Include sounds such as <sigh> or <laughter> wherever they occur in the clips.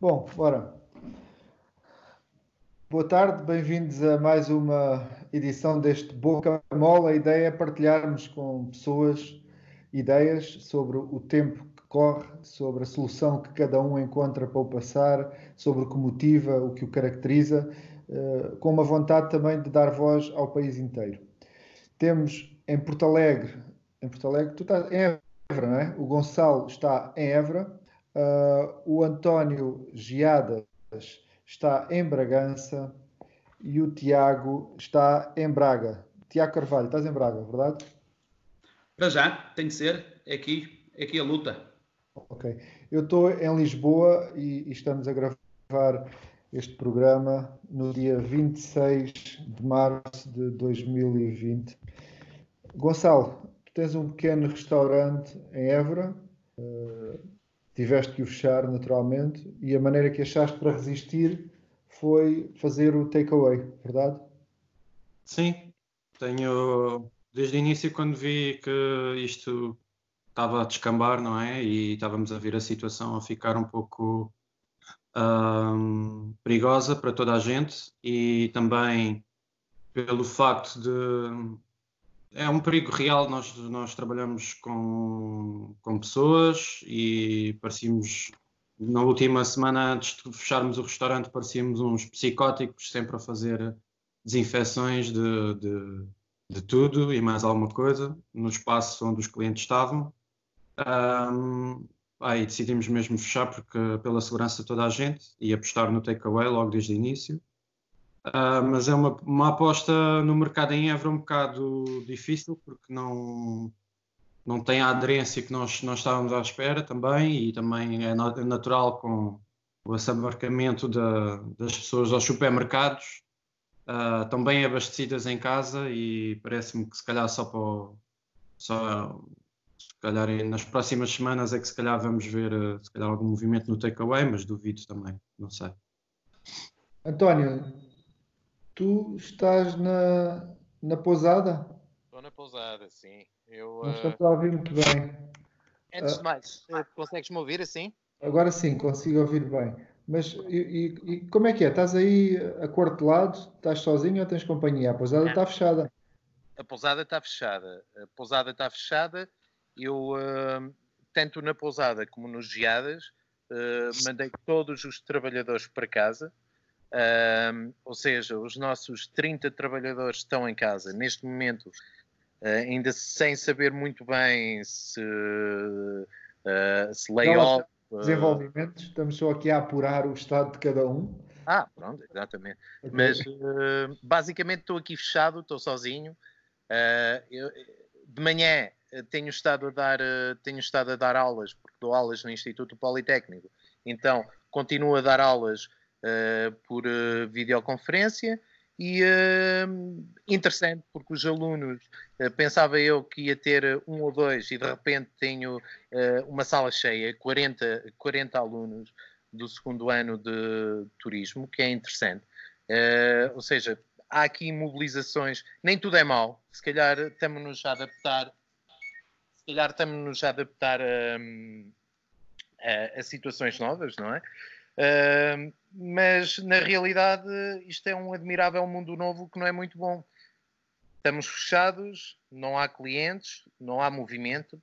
Bom, bora. Boa tarde, bem-vindos a mais uma edição deste Boca Mola. A ideia é partilharmos com pessoas ideias sobre o tempo que corre, sobre a solução que cada um encontra para o passar, sobre o que motiva, o que o caracteriza, eh, com uma vontade também de dar voz ao país inteiro. Temos em Porto Alegre, em Porto Alegre, tu estás em Évora, não é? O Gonçalo está em Évora, Uh, o António Giadas está em Bragança e o Tiago está em Braga. Tiago Carvalho, estás em Braga, verdade? Para já, tem de ser. É aqui, é aqui a luta. Ok. Eu estou em Lisboa e, e estamos a gravar este programa no dia 26 de março de 2020. Gonçalo, tu tens um pequeno restaurante em Évora. Uh, tiveste que o fechar naturalmente e a maneira que achaste para resistir foi fazer o takeaway, verdade? Sim, tenho desde o início quando vi que isto estava a descambar, não é? E estávamos a ver a situação a ficar um pouco um, perigosa para toda a gente e também pelo facto de é um perigo real. Nós, nós trabalhamos com, com pessoas e parecíamos, na última semana antes de fecharmos o restaurante, parecíamos uns psicóticos, sempre a fazer desinfecções de, de, de tudo e mais alguma coisa no espaço onde os clientes estavam. Um, aí decidimos mesmo fechar porque pela segurança de toda a gente e apostar no takeaway logo desde o início. Uh, mas é uma, uma aposta no mercado em Évora um bocado difícil porque não, não tem a aderência que nós, nós estávamos à espera também e também é, é natural com o assambarcamento da, das pessoas aos supermercados uh, também abastecidas em casa e parece-me que se calhar só para só se calhar nas próximas semanas é que se calhar vamos ver se calhar algum movimento no takeaway, mas duvido também, não sei. António, tu estás na, na pousada? Estou na pousada, sim. Eu, Não estou uh... a ouvir muito bem. Antes uh... de mais, uh, consegues-me ouvir assim? Agora sim, consigo ouvir bem. Mas e, e, e, como é que é? Estás aí aquartelado? Estás sozinho ou tens companhia? A pousada está fechada. A pousada está fechada. A pousada está fechada. Eu, tanto na pousada como nos geadas, mandei todos os trabalhadores para casa um, ou seja, os nossos 30 trabalhadores estão em casa neste momento, uh, ainda sem saber muito bem se, uh, se layoff. Uh... Desenvolvimento, estamos só aqui a apurar o estado de cada um. Ah, pronto, exatamente. Okay. Mas basicamente estou aqui fechado, estou sozinho. Eu, de manhã tenho estado a dar tenho estado a dar aulas porque dou aulas no Instituto Politécnico. Então continuo a dar aulas uh, por uh, videoconferência e uh, interessante porque os alunos pensava eu que ia ter um ou dois e de repente tenho uma sala cheia, 40, 40 alunos do segundo ano de turismo, que é interessante. ou seja, há aqui mobilizações, nem tudo é mau, se calhar estamos-nos a adaptar, calhar estamos-nos a adaptar a, a, a situações novas, não é? Uh, mas na realidade isto é um admirável mundo novo que não é muito bom. Estamos fechados, não há clientes, não há movimento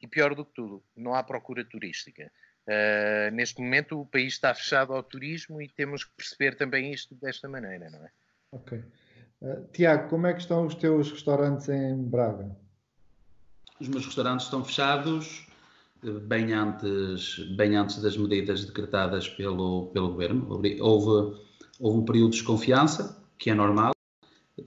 e pior do que tudo, não há procura turística. Uh, neste momento o país está fechado ao turismo e temos que perceber também isto desta maneira, não é? Ok. Uh, Tiago, como é que estão os teus restaurantes em Braga? Os meus restaurantes estão fechados bem antes, bem antes das medidas decretadas pelo, pelo governo. Houve, houve um período de desconfiança, que é normal.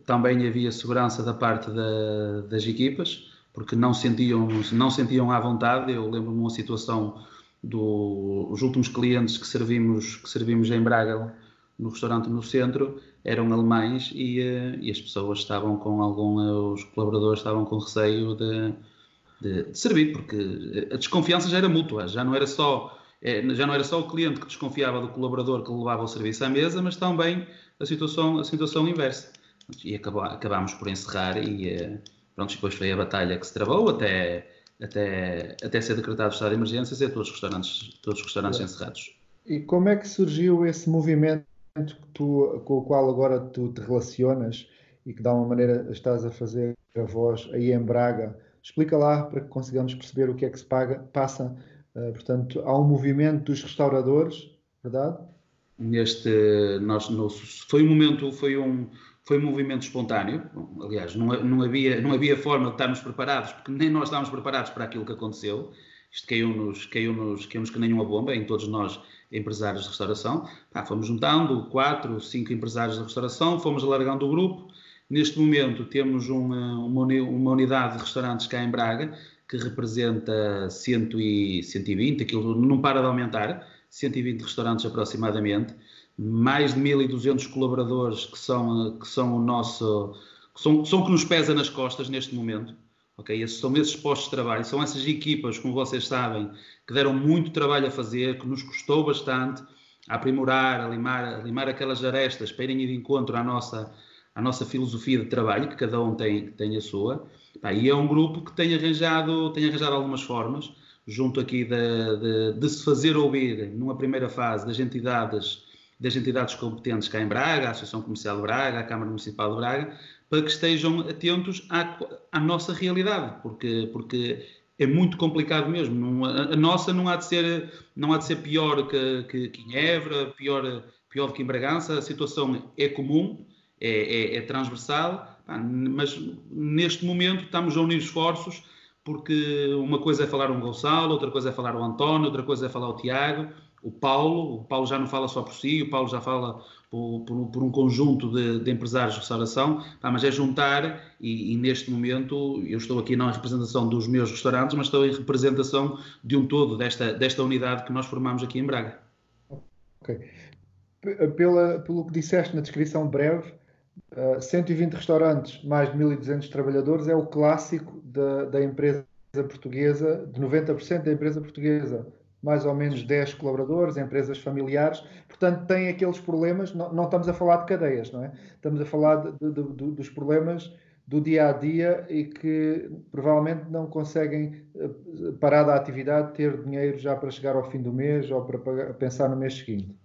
Também havia segurança da parte da, das equipas, porque não sentiam, não sentiam à vontade. Eu lembro-me uma situação dos últimos clientes que servimos, que servimos em Braga, no restaurante no centro, eram alemães e, eh, e as pessoas estavam com algum, os colaboradores estavam com receio de de, de, servir, porque a desconfiança já era mútua, já não era só é, já não era só o cliente que desconfiava do colaborador que levava o serviço à mesa, mas também a situação, a situação inversa. E acabou, acabámos por encerrar e uh, pronto, depois foi a batalha que se travou até, até, até ser decretado o estado de emergência e todos os restaurantes, todos os restaurantes é. encerrados. E como é que surgiu esse movimento tu, com o qual agora tu te relacionas e que de alguma maneira estás a fazer a voz aí em Braga? Explica lá para que consigamos perceber o que é que se paga, passa. Uh, portanto, há um movimento dos restauradores, verdade? Neste, nós, foi um momento, foi um, foi um movimento espontâneo. Aliás, não, não, havia, não havia forma de estarmos preparados, porque nem nós estávamos preparados para aquilo que aconteceu. Isto caiu-nos caiu -nos, caiu que nem uma bomba em todos nós empresários de restauração. Pá, fomos juntando quatro, cinco empresários de restauração, fomos alargando o grupo. Neste momento temos uma, uma, unidade de restaurantes cá em Braga que representa 100 e 120, aquilo não para de aumentar, 120 restaurantes aproximadamente, mais de 1.200 colaboradores que são, que são o nosso, que são, são que nos pesa nas costas neste momento. Okay? Esses, são esses postos de trabalho, são essas equipas, como vocês sabem, que deram muito trabalho a fazer, que nos custou bastante a aprimorar, a limar, a limar aquelas arestas para irem de encontro à nossa, à nossa filosofia de trabalho, que cada um tem, tem a sua. e é um grupo que tem arranjado, tem arranjado algumas formas, junto aqui de, de, de, se fazer ouvir, numa primeira fase, das entidades, das entidades competentes cá em Braga, a Associação Comercial de Braga, a Câmara Municipal de Braga, para que estejam atentos à, à nossa realidade, porque, porque é muito complicado mesmo. Não, a, a, nossa não há de ser, não há de ser pior que, que, que em Évora, pior, pior que em Bragança. A situação é comum, é, é, é transversal, mas neste momento estamos a unir esforços porque uma coisa é falar um Gonçalo, outra coisa é falar o António, outra coisa é falar o Tiago, o Paulo. O Paulo já não fala só por si, o Paulo já fala por, por, por um conjunto de, de, empresários de restauração, mas é juntar, e, e, neste momento eu estou aqui não em representação dos meus restaurantes, mas estou em representação de um todo, desta, desta unidade que nós formamos aqui em Braga. Ok. Pela, pelo que disseste na descrição breve, uh, 120 restaurantes, mais de 1.200 trabalhadores, é o clássico da, da empresa portuguesa, de 90% da empresa portuguesa mais ou menos 10 colaboradores, empresas familiares, portanto têm aqueles problemas, não, não, estamos a falar de cadeias, não é? Estamos a falar de, de, de, dos problemas do dia a dia e que provavelmente não conseguem eh, parar da atividade, ter dinheiro já para chegar ao fim do mês ou para pensar no mês seguinte.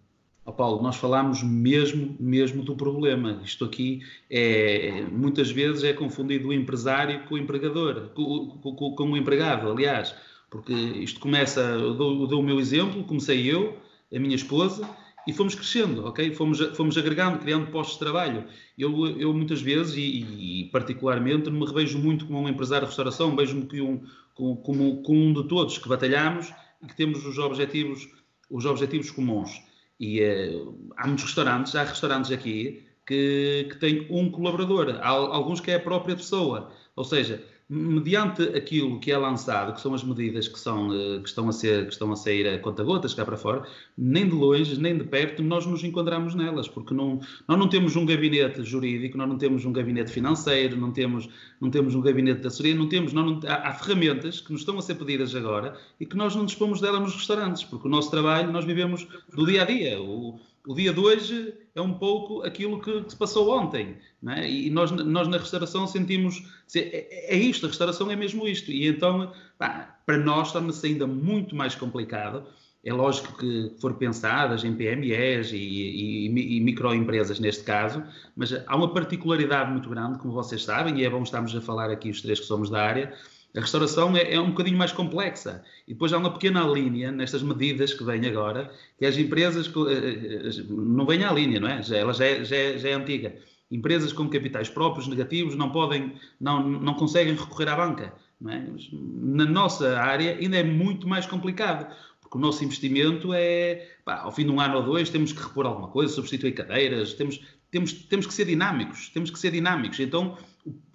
Oh Paulo, nós falamos mesmo, mesmo do problema. Isto aqui é muitas vezes é confundido o empresário com o empregador, com, com, com o empregado, aliás porque isto começa, eu dou, dou o meu exemplo, comecei eu, a minha esposa, e fomos crescendo, ok? Fomos, fomos agregando, criando postos de trabalho. Eu, eu muitas vezes, e, e particularmente, me revejo muito como um empresário de restauração, vejo-me um, como, como, como um de todos que batalhamos e que temos os objetivos, os objetivos comuns. E uh, há muitos restaurantes, há restaurantes aqui que, que têm um colaborador, há alguns que é a própria pessoa. Ou seja, mediante aquilo que é lançado, que são as medidas que, são, eh, que, estão, a ser, que estão a sair a conta-gotas cá para fora, nem de longe, nem de perto, nós nos encontramos nelas, porque não, nós não temos um gabinete jurídico, nós não temos um gabinete financeiro, não temos, não temos um gabinete de assessoria, não temos, não, há, há, ferramentas que nos estão a ser pedidas agora e que nós não dispomos delas nos restaurantes, porque o nosso trabalho, nós vivemos do dia a dia. O, dia de hoje é um pouco aquilo que, que se passou ontem. É? E nós, nós na restauração sentimos. É, é, isto, a restauração é mesmo isto. E então, pá, para nós, torna-se ainda muito mais complicado. É lógico que for pensadas em PMEs e, e, e, microempresas neste caso, mas há uma particularidade muito grande, como vocês sabem, e é bom estarmos a falar aqui os três que somos da área, a restauração é, é, um bocadinho mais complexa. E depois há uma pequena linha nestas medidas que vêm agora, que as empresas. Eh, eh, não vem à linha, não é? Já, ela já é, já, é, já é antiga. Empresas com capitais próprios negativos não podem, não, não conseguem recorrer à banca. É? Na nossa área ainda é muito mais complicado, porque o nosso investimento é, pá, ao fim de um ano ou dois, temos que repor alguma coisa, substituir cadeiras, temos, temos, temos que ser dinâmicos, temos que ser dinâmicos. Então,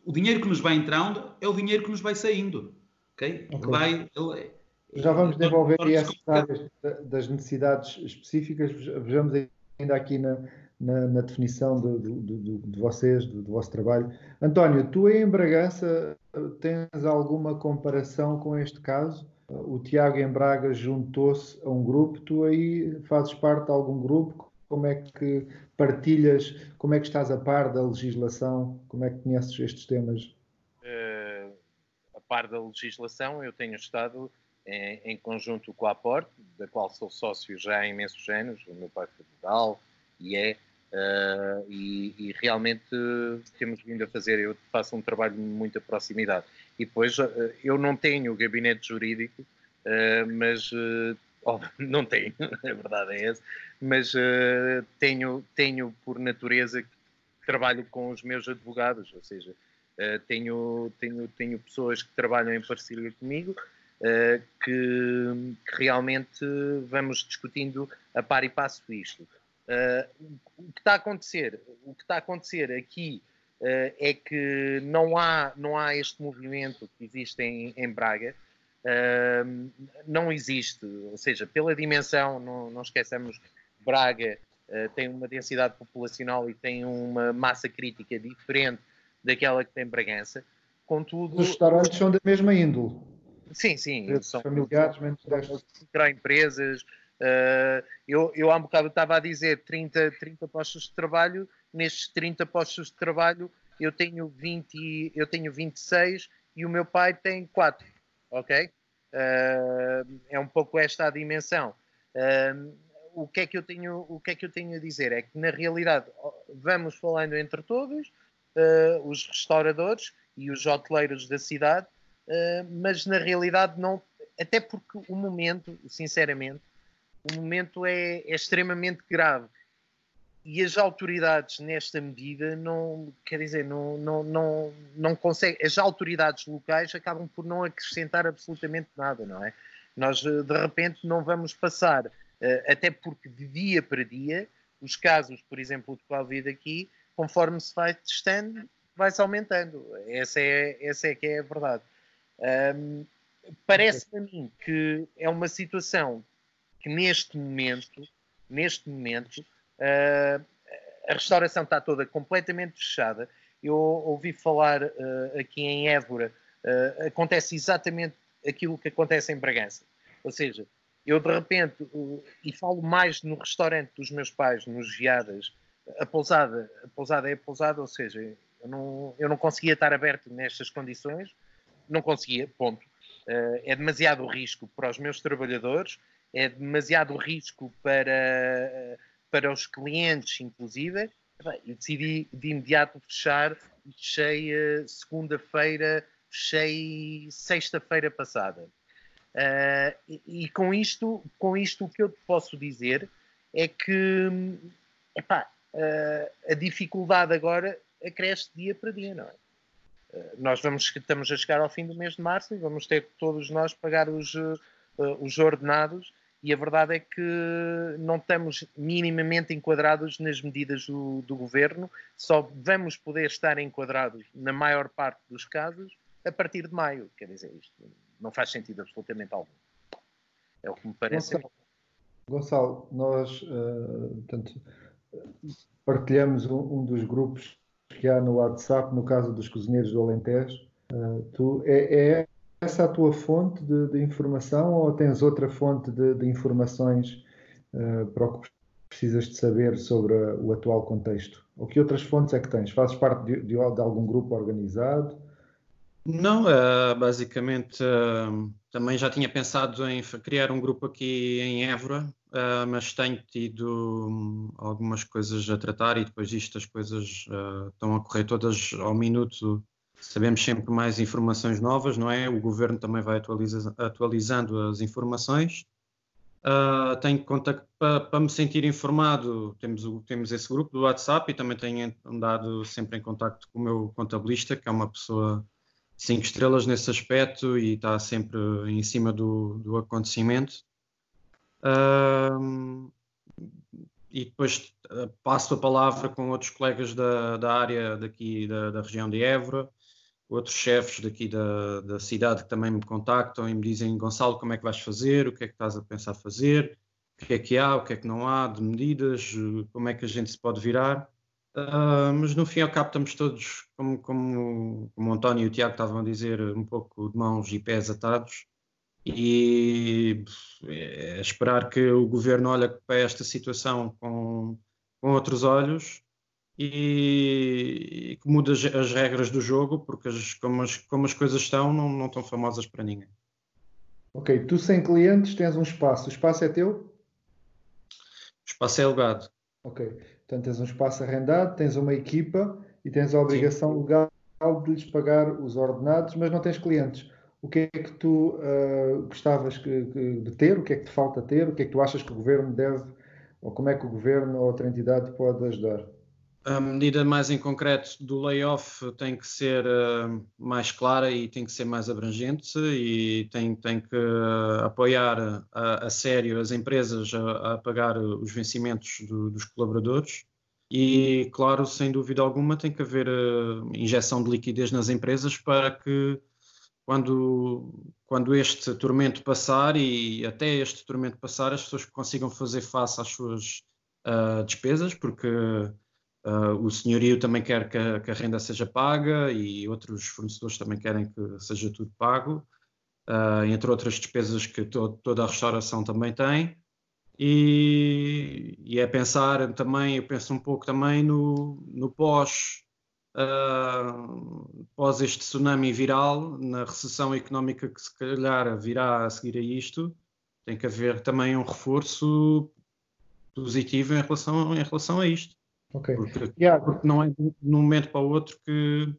o dinheiro que nos vai entrando é o dinheiro que nos vai saindo. Ok? okay. Vai, ele, Já vamos desenvolver aí essas áreas das necessidades específicas. Vejamos ainda aqui na, na, na definição de, de, de, de vocês, do, do, vosso trabalho. António, tu em Bragança tens alguma comparação com este caso? O Tiago em Braga juntou-se a um grupo, tu aí fazes parte de algum grupo? Como é que partilhas? Como é que estás a par da legislação? Como é que conheces estes temas? Uh, a par da legislação, eu tenho estado em, em, conjunto com a Aporte, da qual sou sócio já há imensos anos, o meu pai foi legal e é, uh, e, e, realmente temos vindo a fazer, eu faço um trabalho de muita proximidade. E depois, uh, eu não tenho gabinete jurídico, uh, <laughs> não tenho, a verdade é essa, mas tenho, tenho por natureza que trabalho com os meus advogados, ou seja, tenho, tenho, tenho pessoas que trabalham em parceria comigo, uh, que, que, realmente vamos discutindo a par e passo isto. Uh, o que está a acontecer, o que está a acontecer aqui uh, é que não há, não há este movimento que existe em, em Braga, não existe, ou seja, pela dimensão, não, não esqueçamos, Braga tem uma densidade populacional e tem uma massa crítica diferente daquela que tem Bragança. Contudo, os restaurantes são da mesma índole. Sim, sim. São familiares, microempresas. Uh, eu, eu há um bocado estava a dizer 30, 30 postos de trabalho. Nestes 30 postos de trabalho, eu tenho, 20, eu tenho 26 e o meu pai tem 4. Ok? Uh, é um pouco esta a dimensão. Uh, o que é que eu tenho o que é que eu tenho a dizer é que na realidade vamos falando entre todos uh, os restauradores e os hoteleiros da cidade uh, mas na realidade não, até porque o momento, sinceramente, o momento é, é extremamente grave e as autoridades nesta medida não quer dizer não não não não conseguem as autoridades locais acabam por não acrescentar absolutamente nada não é? Nós eh, de repente não vamos passar eh, até porque de dia para dia os casos por exemplo de covid aqui conforme se vai testando vai-se aumentando. Essa é essa é que é a verdade. Um, Parece-me a mim que é uma situação que neste momento, neste momento, uh, a restauração está toda completamente fechada. Eu ouvi falar uh, aqui em Évora, uh, acontece exatamente aquilo que acontece em Bragança. Ou seja, eu de repente, e falo mais no restaurante dos meus pais, nos Viadas, a pousada, a pousada é a pousada, ou seja, eu não, eu não conseguia estar aberto nestas condições, não conseguia, ponto. É demasiado risco para os meus trabalhadores, é demasiado risco para, para os clientes, inclusive. E decidi de imediato fechar, fechei uh, segunda-feira, fechei sexta-feira passada. Uh, e, e, com isto, com isto o que eu te posso dizer é que epá, uh, a dificuldade agora acresce dia para dia, não é? nós vamos, estamos a chegar ao fim do mês de março e vamos ter que todos nós pagar os, uh, os ordenados e a verdade é que não estamos minimamente enquadrados nas medidas do, do, governo, só vamos poder estar enquadrados na maior parte dos casos a partir de maio. Quer dizer, isto não faz sentido absolutamente algum. É o que me parece. Gonçalo, Gonçalo nós uh, portanto, partilhamos um, um dos grupos que há no WhatsApp, no caso dos cozinheiros do Alentejo. Uh, tu, é, é, essa a tua fonte de, de informação ou tens outra fonte de, de informações uh, para o que precisas de saber sobre o atual contexto? Ou que outras fontes é que tens? Fazes parte de, de, algum grupo organizado? Não, uh, basicamente uh, também já tinha pensado em criar um grupo aqui em Évora, uh, mas tenho tido um, algumas coisas a tratar e depois disto as coisas estão a correr todas ao minuto. Sabemos sempre mais informações novas, não é? O governo também vai atualiza atualizando as informações. tenho contato para, me sentir informado. Temos, o, temos esse grupo do WhatsApp e também tenho andado sempre em contato com o meu contabilista, que é uma pessoa cinco estrelas nesse aspecto e está sempre em cima do, do acontecimento. Um, e depois uh, passo a palavra com outros colegas da, da área daqui da, da região de Évora, outros chefes daqui da, da cidade que também me contactam e me dizem Gonçalo, como é que vais fazer, o que é que estás a pensar fazer, o que é que há, o que é que não há? De medidas, como é que a gente se pode virar. Uh, mas no fim ao cabo estamos todos, como, como, como o António e o Tiago estavam a dizer, um pouco de mãos e pés atados. E é esperar que o governo olhe para esta situação com, com outros olhos e, e que mude as, as, regras do jogo, porque as, como, as, como as coisas estão, não, não estão famosas para ninguém. Ok, tu sem clientes tens um espaço, o espaço é teu? O espaço é alugado. Ok, portanto tens um espaço arrendado, tens uma equipa e tens a obrigação Sim. legal de lhes pagar os ordenados, mas não tens clientes. O que é que tu uh, gostavas que, que, de ter? O que é que te falta ter? O que é que tu achas que o governo deve, ou como é que o governo ou outra entidade pode ajudar? A medida mais em concreto do layoff tem que ser uh, mais clara e tem que ser mais abrangente e tem, tem que uh, apoiar a, a, sério as empresas a, a pagar os vencimentos do, dos colaboradores. E, claro, sem dúvida alguma, tem que haver uh, injeção de liquidez nas empresas para que, quando, quando este tormento passar e até este tormento passar, as pessoas consigam fazer face às suas despesas, porque Uh, o senhorio também quer que a, que a, renda seja paga e outros fornecedores também querem que seja tudo pago, uh, entre outras despesas que to, toda a restauração também tem. E, e, é pensar também, eu penso um pouco também no, no pós, uh, pós este tsunami viral, na recessão económica que se calhar virá a seguir a isto, tem que haver também um reforço positivo em relação, em relação a isto. Ok. Porque, yeah. porque não é de um momento para o outro que,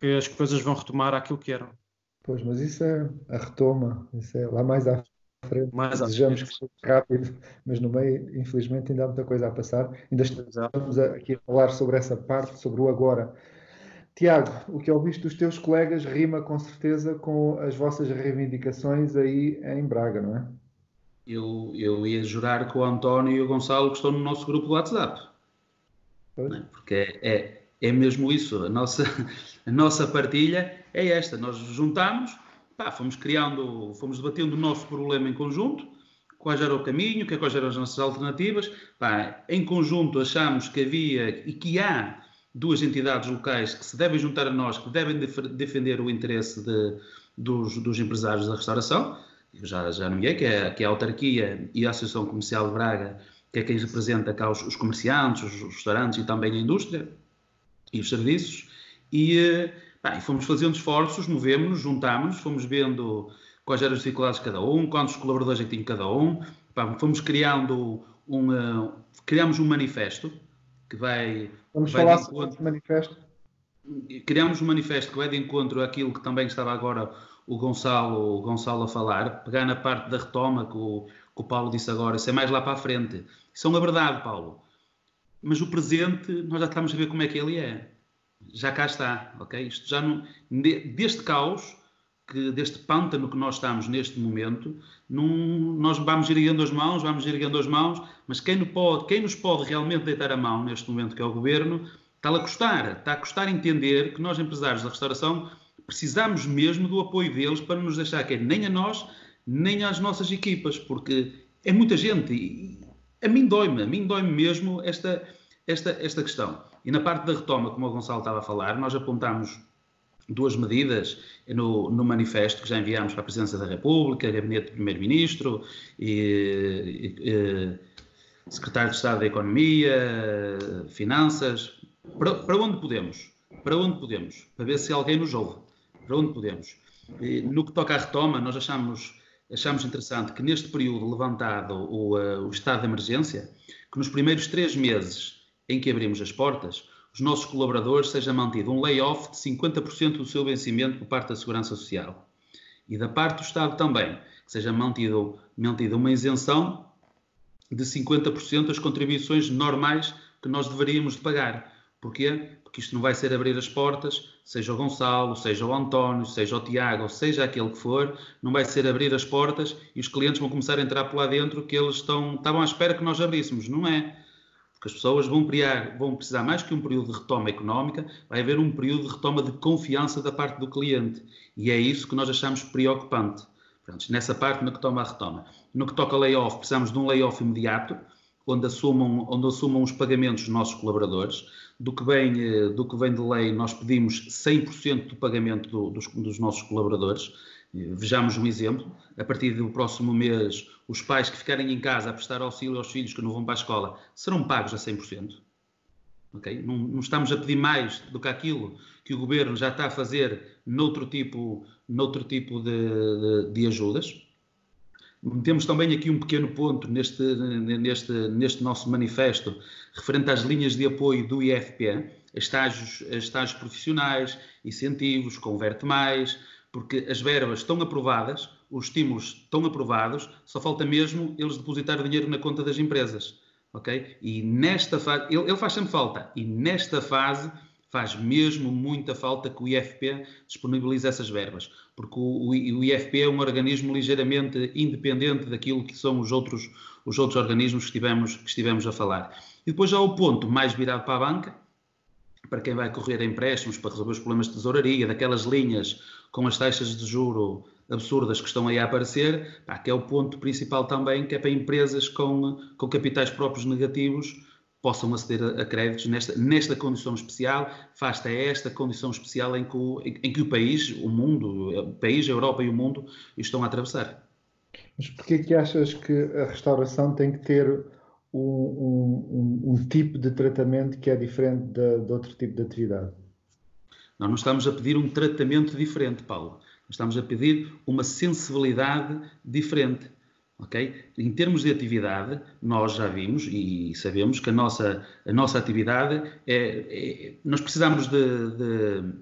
que as coisas vão retomar aquilo que eram. Pois, mas isso é a retoma, isso é lá mais à frente. Mais Desejamos frente. que seja rápido, mas no meio, infelizmente, ainda há muita coisa a passar. Ainda estamos aqui a falar sobre essa parte, sobre o agora. Tiago, o que ouviste dos teus colegas rima com certeza com as vossas reivindicações aí em Braga, não é? Eu, eu ia jurar que o António e o Gonçalo que estão no nosso grupo do WhatsApp. É? Porque é, é, é, mesmo isso, a nossa, <laughs> a nossa partilha é esta, nós juntamos, pá, fomos criando, fomos debatendo o nosso problema em conjunto, quais era o caminho, é quais eram as nossas alternativas, pá, em conjunto achamos que havia e que há duas entidades locais que se devem juntar a nós, que devem defender o interesse de, dos, dos, empresários da restauração, eu já, já nomeei, que é, que é a autarquia e a Associação Comercial de Braga que é quem representa cá os, os comerciantes, os, restaurantes e também a indústria e os serviços. E, eh, pá, e fomos fazendo esforços, movemos-nos, juntámos-nos, fomos vendo quais eram as dificuldades de cada um, quantos colaboradores é que tinha cada um. Pá, fomos criando um, uh, criamos um manifesto que vai. Vamos vai falar sobre esse manifesto. Criamos um manifesto que vai de encontro àquilo que também estava agora o Gonçalo, o Gonçalo a falar, pegar na parte da retoma que o, que o Paulo disse agora, isso é mais lá para a frente. Isso é uma verdade, Paulo. Mas o presente, nós já estamos a ver como é que ele é. Já cá está, ok? Isto já não. Deste caos, que, deste pântano que nós estamos neste momento, num, nós vamos erguendo as mãos, vamos erguendo as mãos, mas quem, no pode, quem nos pode realmente deitar a mão neste momento, que é o governo, está a custar. Está a custar entender que nós, empresários da restauração, precisamos mesmo do apoio deles para nos deixar que nem a nós, nem às nossas equipas, porque é muita gente a mim dói-me, a mim dói-me mesmo esta, esta, esta questão. E na parte da retoma, como o Gonçalo estava a falar, nós apontamos duas medidas no, no manifesto que já enviámos para a Presidência da República, Gabinete do Primeiro-Ministro e, e, e, Secretário de Estado da Economia, Finanças. Para, para onde podemos? Para onde podemos? Para ver se alguém nos ouve. Para onde podemos? E, no que toca à retoma, nós achamos achamos interessante que neste período levantado o, uh, o estado de emergência, que nos primeiros três meses em que abrimos as portas, os nossos colaboradores seja mantido um layoff de 50% do seu vencimento por parte da Segurança Social. E da parte do Estado também, que seja mantido, mantida uma isenção de 50% das contribuições normais que nós deveríamos de pagar. Porquê? Porque isto não vai ser abrir as portas seja o Gonçalo, seja o António, seja o Tiago, seja aquele que for, não vai ser abrir as portas e os clientes vão começar a entrar por lá dentro que eles estão, estavam à espera que nós abríssemos. Não é. Porque as pessoas vão, criar, vão precisar mais que um período de retoma económica, vai haver um período de retoma de confiança da parte do cliente. E é isso que nós achamos preocupante. Nessa parte, no que toma a retoma. No que toca layoff, precisamos de um layoff imediato, onde assumam, onde assumam os pagamentos dos nossos colaboradores do que vem, eh, do que vem de lei, nós pedimos 100% do pagamento do, dos, dos, nossos colaboradores. Vejamos um exemplo. A partir do próximo mês, os pais que ficarem em casa a prestar auxílio aos filhos que não vão para a escola serão pagos a 100%. Okay? Não, não, estamos a pedir mais do que aquilo que o governo já está a fazer noutro tipo, noutro tipo de, de, de ajudas. Temos também aqui um pequeno ponto neste, neste, neste nosso manifesto referente às linhas de apoio do IFP, estágios, estágios profissionais, incentivos, converte mais, porque as verbas estão aprovadas, os estímulos estão aprovados, só falta mesmo eles depositar dinheiro na conta das empresas ok? E nesta fase, ele, ele, faz sempre falta, e nesta fase faz mesmo muita falta que o IFP disponibilize essas verbas, porque o, o, IFP é um organismo ligeiramente independente daquilo que são os outros, os outros organismos que estivemos, que estivemos a falar. E depois já o ponto mais virado para a banca, para quem vai correr empréstimos para resolver os problemas de tesouraria, daquelas linhas com as taxas de juro absurdas que estão aí a aparecer, pá, que é o ponto principal também, que é para empresas com, com capitais próprios negativos possam aceder a, créditos nesta, nesta condição especial, faz-te a esta condição especial em que, o, em, em, que o país, o mundo, o país, a Europa e o mundo estão a atravessar. Mas porquê que achas que a restauração tem que ter um, um, um tipo de tratamento que é diferente de, de outro tipo de atividade? Nós não estamos a pedir um tratamento diferente, Paulo. Estamos a pedir uma sensibilidade diferente. Em termos de atividade, nós já vimos e sabemos que a nossa, a nossa atividade é, é nós precisamos de, de,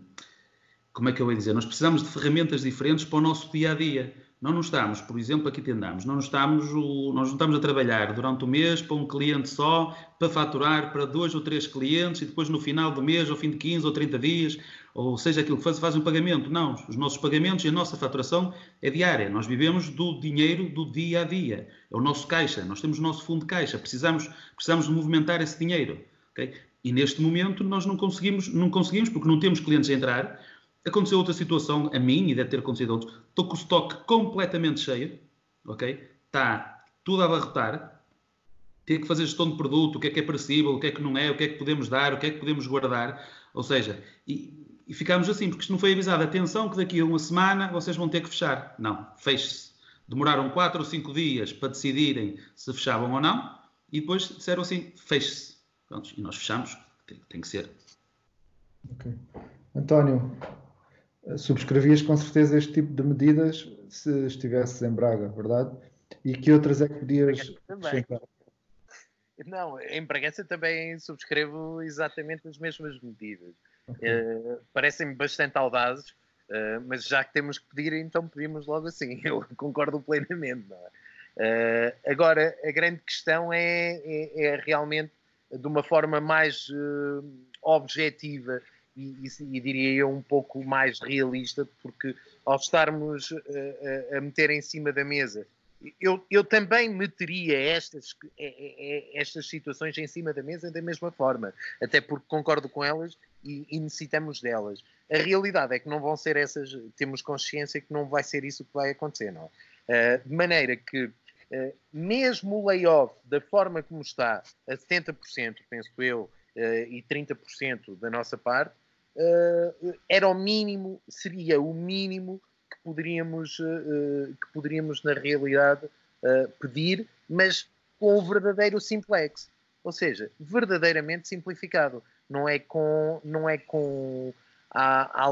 como é que eu vou dizer? Nós precisamos de ferramentas diferentes para o nosso dia a dia. Não estamos, por exemplo, aqui tendamos, não estamos, nós não estamos a trabalhar durante o mês para um cliente só, para faturar para dois ou três clientes e depois no final do mês, ao fim de 15 ou 30 dias, ou seja, aquilo que faz, faz um pagamento. Não, os nossos pagamentos e a nossa faturação é diária. Nós vivemos do dinheiro do dia a dia. É o nosso caixa, nós temos o nosso fundo de caixa, precisamos, precisamos de movimentar esse dinheiro. Okay? E neste momento nós não conseguimos, não conseguimos porque não temos clientes a entrar, Aconteceu outra situação a mim, e deve ter acontecido a outros. Estou com o estoque completamente cheio, ok? Está tudo a abarrotar. Tenho que fazer gestão de produto, o que é que é perecível, o que é que não é, o que é que podemos dar, o que é que podemos guardar. Ou seja, e, e ficámos assim, porque isto não foi avisado. Atenção que daqui a uma semana vocês vão ter que fechar. Não, feche-se. Demoraram 4 ou 5 dias para decidirem se fechavam ou não, e depois disseram assim, feche-se. E nós fechamos, tem, tem que ser. Ok. António, subscrevias com certeza este tipo de medidas se estivesses em Braga, verdade? E que outras é que podias acrescentar? Não, em Bragança também subscrevo exatamente as mesmas medidas. Okay. Uh, Parecem-me bastante audazes, uh, mas já que temos que pedir, então pedimos logo assim. <laughs> Eu concordo plenamente. Uh, agora, a grande questão é, é, é, realmente de uma forma mais objetiva e, e, e, diria eu um pouco mais realista, porque ao estarmos a, a meter em cima da mesa, eu, eu também meteria estas, estas situações em cima da mesa da mesma forma, até porque concordo com elas e, e necessitamos delas. A realidade é que não vão ser essas, temos consciência que não vai ser isso que vai acontecer, não é? De maneira que, uh, mesmo o layoff, da forma como está, a 70%, penso eu, uh, e 30% da nossa parte, era o mínimo, seria o mínimo que poderíamos, uh, que poderíamos na realidade pedir, mas com o verdadeiro simplex, ou seja, verdadeiramente simplificado. Não é com, não é com a, a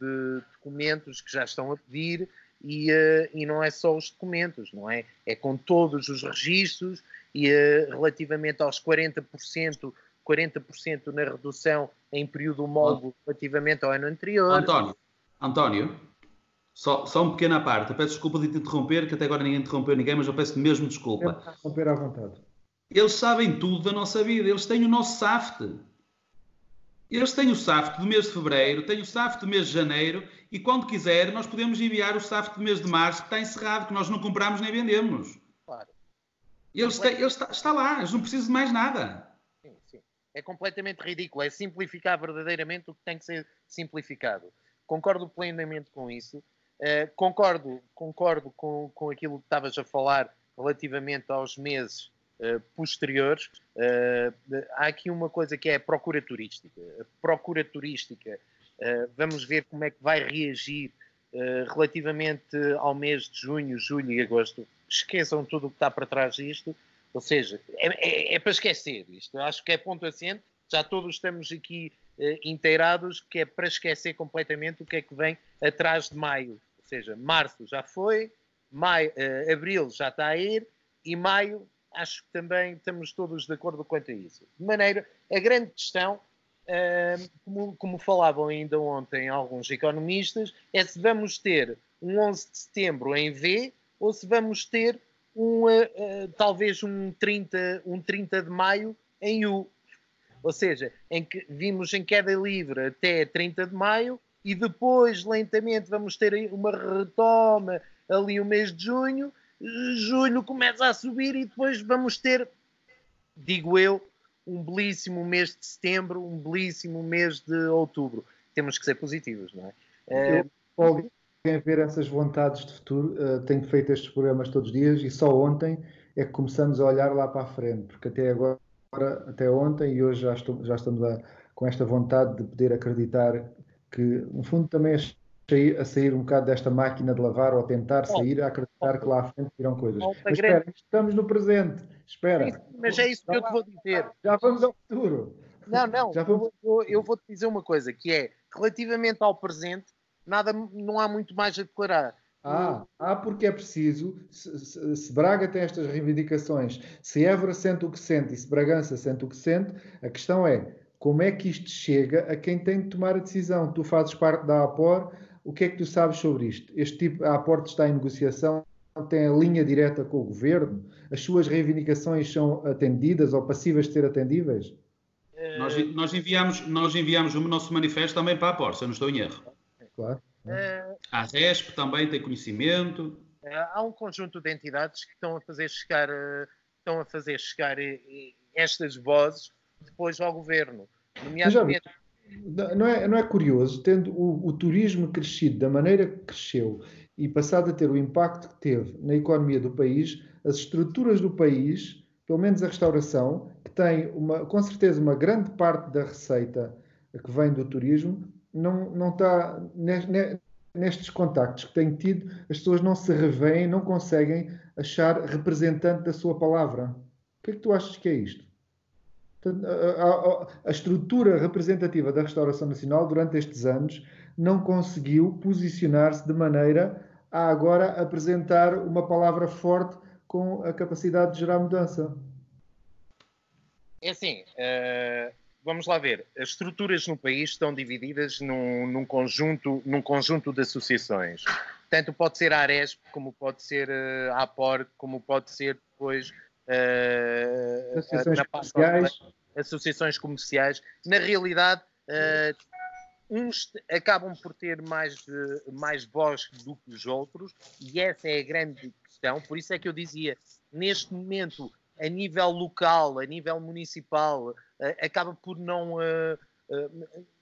de documentos que já estão a pedir e, e não é só os documentos, não é? É com todos os registros e relativamente aos 40% 40% na redução em período homólogo relativamente ao ano anterior. António, António, só, só uma pequena parte. Eu peço desculpa de te interromper, que até agora ninguém interrompeu ninguém, mas eu peço mesmo desculpa. Interromper à vontade. Eles sabem tudo da nossa vida, eles têm o nosso SAFT. Eles têm o SAFT do mês de fevereiro, têm o SAFT do mês de janeiro e quando quiser nós podemos enviar o SAFT do mês de março que está encerrado, que nós não compramos nem vendemos. Claro. Eles têm, eles está, está lá, eles não precisam de mais nada é completamente ridículo. É simplificar verdadeiramente o que tem que ser simplificado. Concordo plenamente com isso. Uh, concordo concordo com, com aquilo que estavas a falar relativamente aos meses uh, posteriores. Uh, há aqui uma coisa que é a procura turística. A procura turística, vamos ver como é que vai reagir relativamente ao mês de junho, julho e agosto, esqueçam tudo o que está para trás disto. Ou seja, é, é, é para esquecer isto. Acho que é ponto assente. Já todos estamos aqui uh, inteirados que é para esquecer completamente o que é que vem atrás de maio. Ou seja, março já foi, maio, uh, abril já está a ir e maio acho que também estamos todos de acordo quanto a isso. De maneira, a grande questão, uh, como, como, falavam ainda ontem alguns economistas, é se vamos ter um 11 de setembro em V ou se vamos ter um, uh, uh, talvez um 30, um 30 de maio em U. Ou seja, em que vimos em queda livre até 30 de maio e depois lentamente vamos ter uma retoma ali o mês de junho julho começa a subir e depois vamos ter, digo eu, um belíssimo mês de setembro, um belíssimo mês de outubro. Temos que ser positivos, não é? Eu, alguém ver essas vontades de futuro, uh, tenho feito estes programas todos os dias e só ontem é que começamos a olhar lá para a frente, porque até agora, até ontem e hoje já, estou, já estamos a, com esta vontade de poder acreditar que, no fundo, também as sair, a sair um bocado desta máquina de lavar ou a tentar sair a acreditar que lá à frente virão coisas. Mas espera, estamos no presente. Espera. Mas é isso que eu te vou dizer. Já vamos ao futuro. Não, não. Já vamos... eu, eu vou-te dizer uma coisa, que é, relativamente ao presente, nada, não há muito mais a declarar. Ah, ah, porque é preciso, se, se, se, Braga tem estas reivindicações, se Évora sente o que sente e se Bragança sente o que sente, a questão é como é que isto chega a quem tem de tomar a decisão. Tu fazes parte da APOR, o que é que tu sabes sobre isto? Este tipo, a aporte está em negociação, tem a linha direta com o governo? As suas reivindicações são atendidas ou passíveis de ser atendíveis? Nós, nós, enviamos, nós enviamos o nosso manifesto também para a Porta, se eu não estou em erro. Claro. É... A RESP também tem conhecimento. É, há um conjunto de entidades que estão a fazer chegar, eh, estão a fazer chegar eh, estas vozes depois ao governo. Nomeadamente não é, não é curioso, tendo o, o, turismo crescido da maneira que cresceu e passado a ter o impacto que teve na economia do país, as estruturas do país, pelo menos a restauração, que tem uma, com certeza uma grande parte da receita que vem do turismo, não, não está nestes contactos que tenho tido, as pessoas não se revêem, não conseguem achar representante da sua palavra. O que é que tu achas que é isto? A, estrutura representativa da restauração nacional durante estes anos não conseguiu posicionar-se de maneira a agora apresentar uma palavra forte com a capacidade de gerar mudança. É assim, uh, vamos lá ver. As estruturas no país estão divididas num, num, conjunto, num conjunto de associações. Tanto pode ser a Aresp, como pode ser uh, a APOR, como pode ser depois uh, associações comerciais. associações comerciais. Na realidade, uh, uns acabam por ter mais, mais voz do que os outros, e essa é a grande questão. Por isso é que eu dizia, neste momento, a nível local, a nível municipal, acaba por não,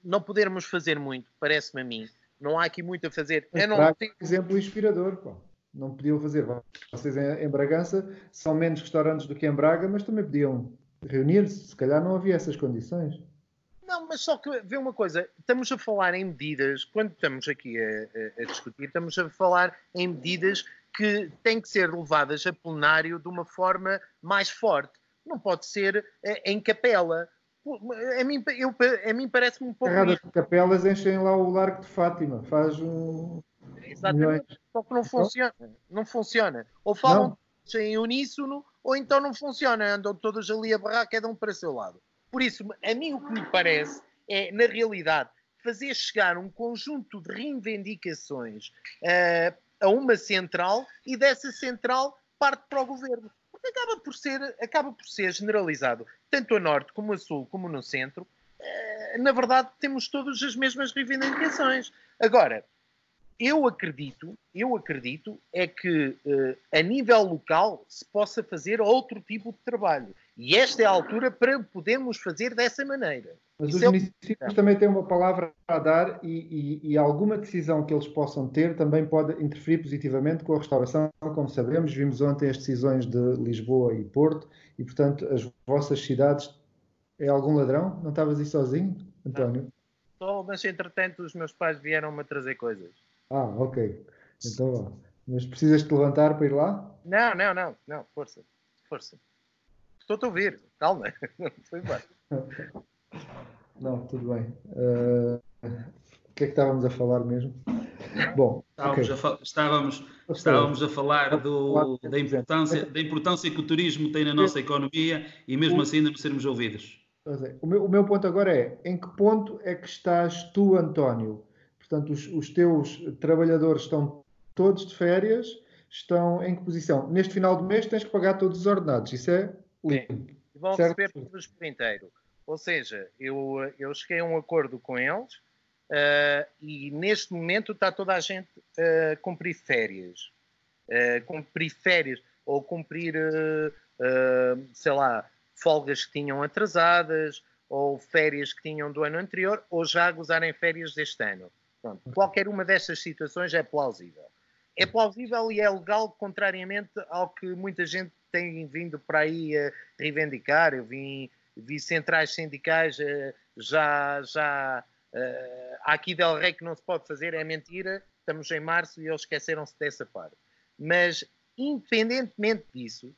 não podermos fazer muito, parece-me a mim. Não há aqui muito a fazer. Mas, não tenho... exemplo inspirador, pô não podiam fazer. Vocês em, Bragança são menos restaurantes do que em Braga, mas também podiam reunir-se. Se calhar não havia essas condições. Não, mas só que vê uma coisa, estamos a falar em medidas, quando estamos aqui a, a, a, discutir, estamos a falar em medidas que têm que ser levadas a plenário de uma forma mais forte. Não pode ser eh, em capela. A mim, eu, a mim parece-me um pouco. Erradas capelas enchem lá o Largo de Fátima. Faz um. Exatamente. Só que não então? funciona. Não funciona. Ou falam não. em uníssono, ou então não funciona. Andam todos ali a barrar, cada um para o seu lado. Por isso, a mim o que me parece é, na realidade, fazer chegar um conjunto de reivindicações uh, a uma central e dessa central parte para o governo. Acaba por ser, acaba por ser generalizado, tanto a norte como a sul, como no centro. Uh, na verdade, temos todas as mesmas reivindicações. Agora, eu acredito, eu acredito é que uh, a nível local se possa fazer outro tipo de trabalho. E esta é a altura para podermos fazer dessa maneira. Mas Isso os é municípios também têm uma palavra a dar e, e, e, alguma decisão que eles possam ter também pode interferir positivamente com a restauração, como sabemos. Vimos ontem as decisões de Lisboa e Porto e, portanto, as vossas cidades. É algum ladrão? Não estavas aí sozinho, António? Estou, mas entretanto os meus pais vieram-me trazer coisas. Ah, ok. Então. Mas precisas te levantar para ir lá? Não, não, não, não, força, força. Estou-te a ouvir, calma. <laughs> Foi embora. Não, tudo bem. Uh, o que é que estávamos a falar mesmo? Bom, estávamos, okay. a, estávamos, estávamos a falar do, da, importância, da importância que o turismo tem na nossa economia e mesmo assim ainda não sermos ouvidos. É. O meu, o meu ponto agora é, em que ponto é que estás tu, António? Portanto, os, os teus trabalhadores estão todos de férias, estão em que posição? Neste final do mês tens que pagar todos os ordenados, isso é limpo. Vão certo? receber todos por inteiro. Ou seja, eu, eu cheguei a um acordo com eles uh, e neste momento está toda a gente a uh, cumprir férias. Uh, cumprir férias ou cumprir, sei lá, folgas que tinham atrasadas ou férias que tinham do ano anterior ou já gozarem férias deste ano. Pronto, qualquer uma destas situações é plausível. É plausível e é legal, contrariamente ao que muita gente tem vindo para aí a reivindicar. Eu vim, vi centrais sindicais eh, já, já uh, aqui Del Rey que não se pode fazer, é mentira. Estamos em março e eles esqueceram-se dessa parte. Mas, independentemente disso,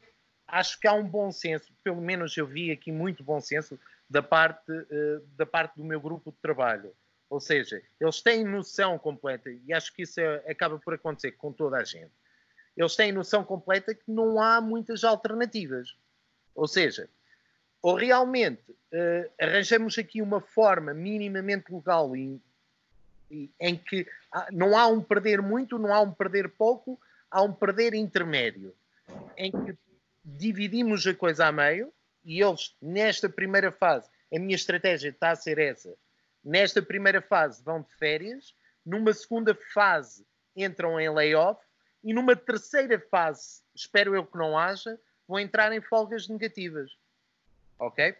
acho que há um bom senso, pelo menos eu vi aqui muito bom senso da parte, uh, da parte do meu grupo de trabalho. Ou seja, eles têm noção completa, e acho que isso é, acaba por acontecer com toda a gente. Eles têm noção completa que não há muitas alternativas. Ou seja, ou realmente uh, arranjamos aqui uma forma minimamente legal em, em que não há um perder muito, não há um perder pouco, há um perder intermédio, em que dividimos a coisa a meio e eles, nesta primeira fase, a minha estratégia está a ser essa Nesta primeira fase vão de férias, numa segunda fase entram em layoff e numa terceira fase, espero eu que não haja, vão entrar em folgas negativas. Ok?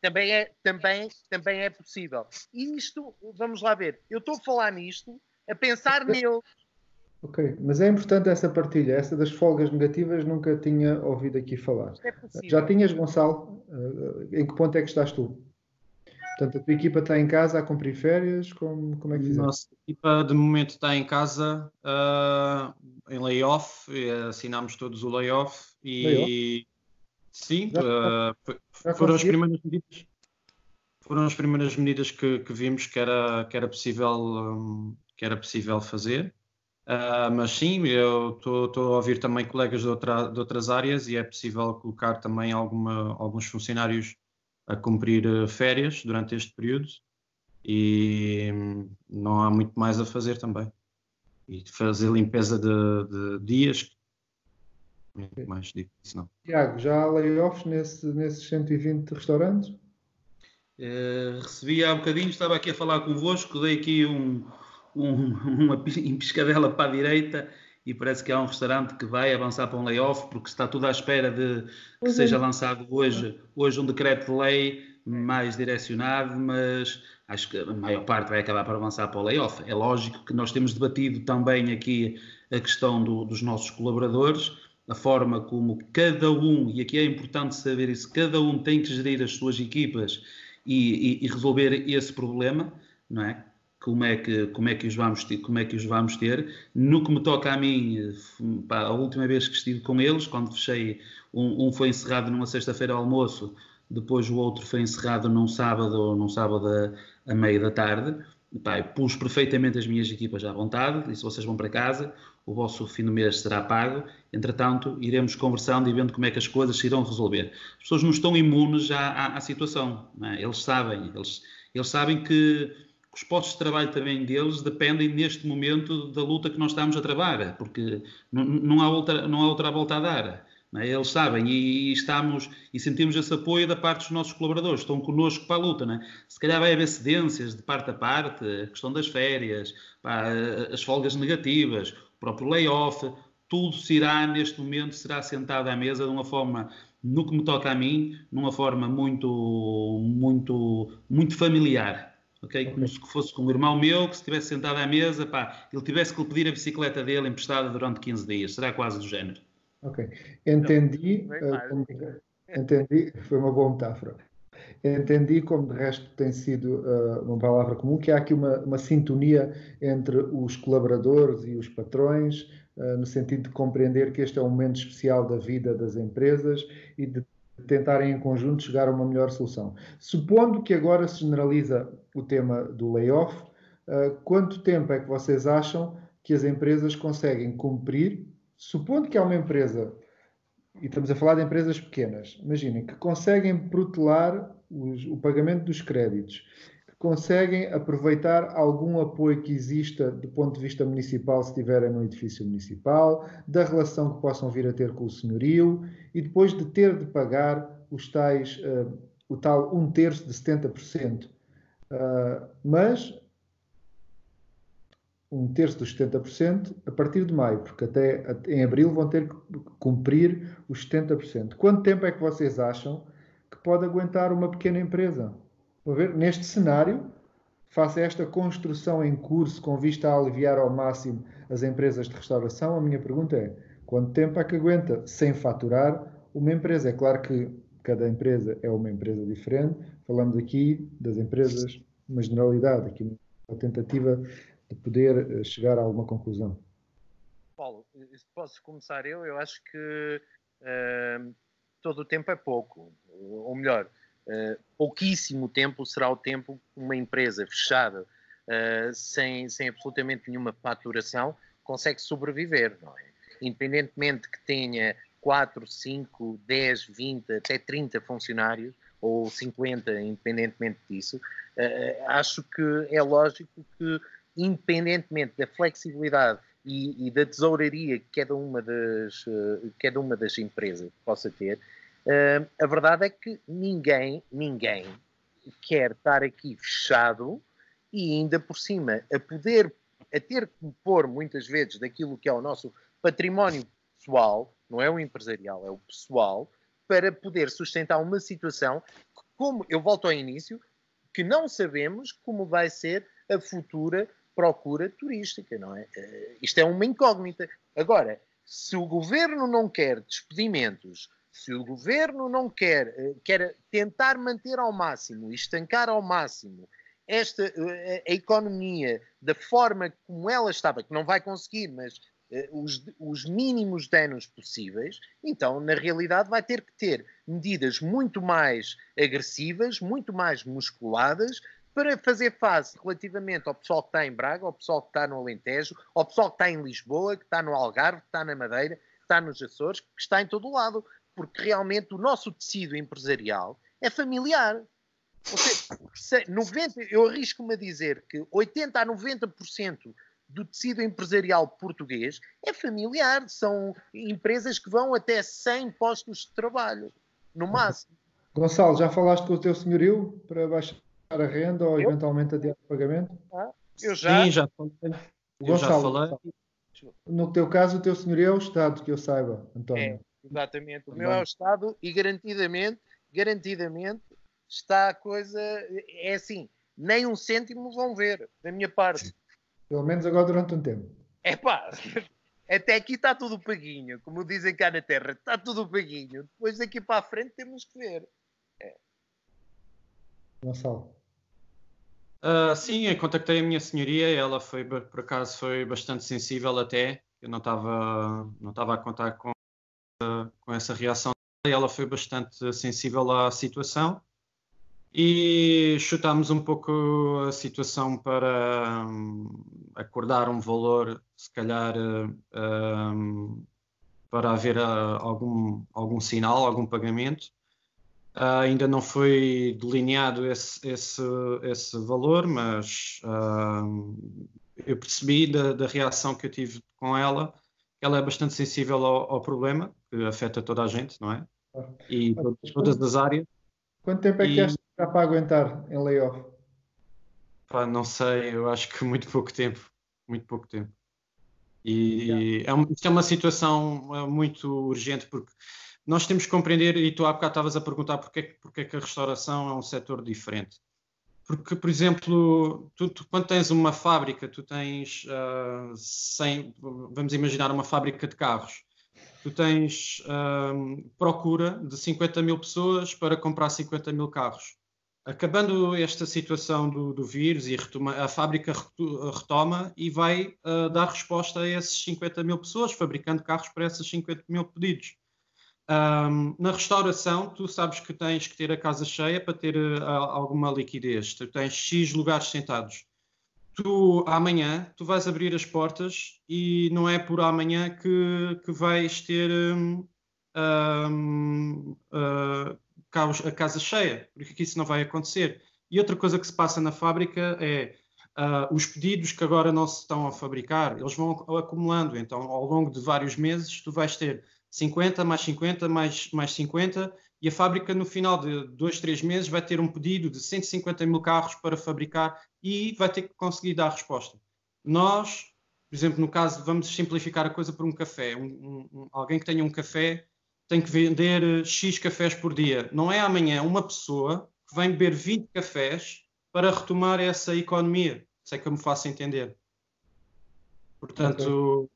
Também é, também, também é possível. E isto, vamos lá ver, eu estou a falar nisto, a pensar nele. Ok, mas é importante essa partilha, essa das folgas negativas nunca tinha ouvido aqui falar. É Já tinhas, Gonçalo? Eh, em que ponto é que estás tu? Portanto, a tua equipa está em casa a cumprir férias? Como, como é que fizeste? Nossa equipa de momento está em casa uh, em layoff, assinámos todos o layoff e layoff? sim, uh, já foram as primeiras medidas. Foram as primeiras medidas que, que vimos que era, que era, possível, um, que era possível fazer. Uh, mas sim, eu estou a ouvir também colegas de, outra, de outras áreas e é possível colocar também alguma, alguns funcionários a cumprir eh, férias durante este período e hum, não há muito mais a fazer também. E fazer limpeza de, de dias, muito mais digo isso não. Tiago, já há layoffs nesse, nesses 120 restaurantes? Uh, recebi há bocadinho, estava aqui a falar convosco, dei aqui um, um, <laughs> uma <laughs> piscadela para a direita e parece que há um restaurante que vai avançar para um layoff porque está tudo à espera de que uhum. seja lançado hoje, hoje um decreto de lei mais direcionado, mas acho que a maior parte vai acabar por avançar para o layoff. É lógico que nós temos debatido também aqui a questão do, dos nossos colaboradores, a forma como cada um, e aqui é importante saber isso, cada um tem que gerir as suas equipas e, e, e resolver esse problema, não é? Como é que como é que os vamos ter, como é que os vamos ter. No que me toca a mim pá, a última vez que estive com eles quando fechei um, um foi encerrado numa sexta-feira ao almoço depois o outro foi encerrado num sábado num sábado a, a meio da tarde. Pá, pus perfeitamente as minhas equipas à vontade disse vocês vão para casa o vosso fim do mês será pago. Entretanto iremos conversando e vendo como é que as coisas se irão resolver. As pessoas não estão imunes à, à, à situação é? eles sabem eles eles sabem que os postos de trabalho também deles dependem neste momento da luta que nós estamos a travar, porque não, há, outra, não há outra volta a dar. É? Eles sabem e, e, estamos e sentimos esse apoio da parte dos nossos colaboradores, estão connosco para a luta. É? Se calhar vai haver cedências de parte a parte, a questão das férias, pá, as folgas negativas, o próprio layoff, tudo se irá neste momento, será sentado à mesa de uma forma, no que me toca a mim, numa forma muito, muito, muito familiar ok? Como se fosse com um irmão meu que se estivesse sentado à mesa, pá, ele tivesse que lhe pedir a bicicleta dele emprestada durante 15 dias. Será quase do género. Ok. Entendi. Uh, entendi. Foi uma boa metáfora. Entendi, como de resto tem sido uh, uma palavra comum, que há aqui uma, uma, sintonia entre os colaboradores e os patrões, uh, no sentido de compreender que este é um momento especial da vida das empresas e de tentarem em conjunto chegar a uma melhor solução. Supondo que agora se generaliza o tema do layoff, uh, quanto tempo é que vocês acham que as empresas conseguem cumprir? Supondo que há uma empresa, e estamos a falar de empresas pequenas, imaginem, que conseguem protelar os, o pagamento dos créditos, conseguem aproveitar algum apoio que exista do ponto de vista municipal, se estiverem no edifício municipal, da relação que possam vir a ter com o senhorio e depois de ter de pagar os tais, uh, o tal um terço de 70%. Uh, eh, mas um terço dos 70% a partir de maio, porque até em abril vão ter que cumprir os 70%. Quanto tempo é que vocês acham que pode aguentar uma pequena empresa. Neste cenário, face a esta construção em curso com vista a aliviar ao máximo as empresas de restauração, a minha pergunta é: quanto tempo é que aguenta sem faturar uma empresa? É claro que cada empresa é uma empresa diferente, falamos aqui das empresas, uma generalidade, aqui uma tentativa de poder eh, chegar a alguma conclusão. Paulo, se posso começar eu, eu acho que uh, todo o tempo é pouco ou melhor, uh, pouquíssimo tempo será o tempo uma empresa fechada, uh, sem, sem absolutamente nenhuma faturação, consegue sobreviver, não é? Independentemente que tenha 4, 5, 10, 20, até 30 funcionários, ou 50, independentemente disso, uh, acho que é lógico que, independentemente da flexibilidade e, e, da tesouraria que cada uma das, cada uma das empresas possa ter, Uh, a verdade é que ninguém, ninguém quer estar aqui fechado e ainda por cima a poder, a ter que pôr muitas vezes daquilo que é o nosso património pessoal, não é o empresarial, é o pessoal, para poder sustentar uma situação que, como eu volto ao início, que não sabemos como vai ser a futura procura turística, não é? Uh, isto é uma incógnita. Agora, se o governo não quer despedimentos se o governo não quer, eh, quer tentar manter ao máximo, estancar ao máximo esta eh, a economia da forma como ela estava, que não vai conseguir, mas uh, os, os mínimos danos possíveis, então na realidade vai ter que ter medidas muito mais agressivas, muito mais musculadas para fazer face relativamente ao pessoal que está em Braga, ao pessoal que está no Alentejo, ao pessoal que está em Lisboa, que está no Algarve, que está na Madeira, que está nos Açores, que está em todo o lado porque realmente o nosso tecido empresarial é familiar. Seja, 90, eu arrisco-me a dizer que 80 a 90% do tecido empresarial português é familiar. São empresas que vão até 100 postos de trabalho, no máximo. Gonçalo, já falaste com o teu senhorio para baixar a renda ou eu? eventualmente adiar o pagamento? Ah, eu já. Sim, já falei. Eu já falei. No teu caso, o teu senhorio é o Estado, que eu saiba, António. É. Exatamente. O meu é o Estado e garantidamente, garantidamente, está a coisa. É assim, nem um cêntimo vão ver, da minha parte. Pelo menos agora durante um tempo. É pá, <laughs> até aqui está tudo paguinho, como dizem cá na Terra, está tudo paguinho. Depois daqui para a frente temos que ver. É. Gonçalo. Uh, sim, eu contactei a minha senhoria, ela foi, por acaso, foi bastante sensível até. Eu não estava não estava a contar com com essa reação ela foi bastante sensível à situação e chutámos um pouco a situação para um, acordar um valor, se calhar um, para haver uh, algum, algum sinal, algum pagamento. Uh, ainda não foi delineado esse, esse, esse valor, mas uh, eu percebi da, da reação que eu tive com ela ela é bastante sensível ao, ao, problema, que afeta toda a gente, não é? E todas, todas as áreas. Quanto tempo é que que dá para aguentar em layoff? Pá, não sei, eu acho que muito pouco tempo. Muito pouco tempo. E é, isto é uma situação é, muito urgente porque nós temos que compreender, e tu há bocado estavas a perguntar porque, porque é que a restauração é um setor diferente. Porque, por exemplo, tu, tu, quando tens uma fábrica, tu tens uh, ah, 100, vamos imaginar uma fábrica de carros, tu tens um, procura de 50 mil pessoas para comprar 50 mil carros. Acabando esta situação do, do vírus e retoma, a fábrica retoma e vai uh, dar resposta a esses 50 mil pessoas, fabricando carros para esses 50 mil pedidos. Um, na restauração, tu sabes que tens que ter a casa cheia para ter uh, alguma liquidez. Tu tens X lugares sentados. Tu, amanhã, tu vais abrir as portas e não é por amanhã que, que vais ter um, um, uh, a casa cheia, porque isso não vai acontecer. E outra coisa que se passa na fábrica é uh, os pedidos que agora não se estão a fabricar, eles vão acumulando. Então, ao longo de vários meses, tu vais ter 50, mais 50, mais, mais 50, e a fábrica, no final de dois, três meses, vai ter um pedido de 150 mil carros para fabricar e vai ter que conseguir dar resposta. Nós, por exemplo, no caso, vamos simplificar a coisa por um café. Um, um, alguém que tenha um café tem que vender X cafés por dia. Não é amanhã uma pessoa que vem beber 20 cafés para retomar essa economia. Sei que eu me faço entender. Portanto,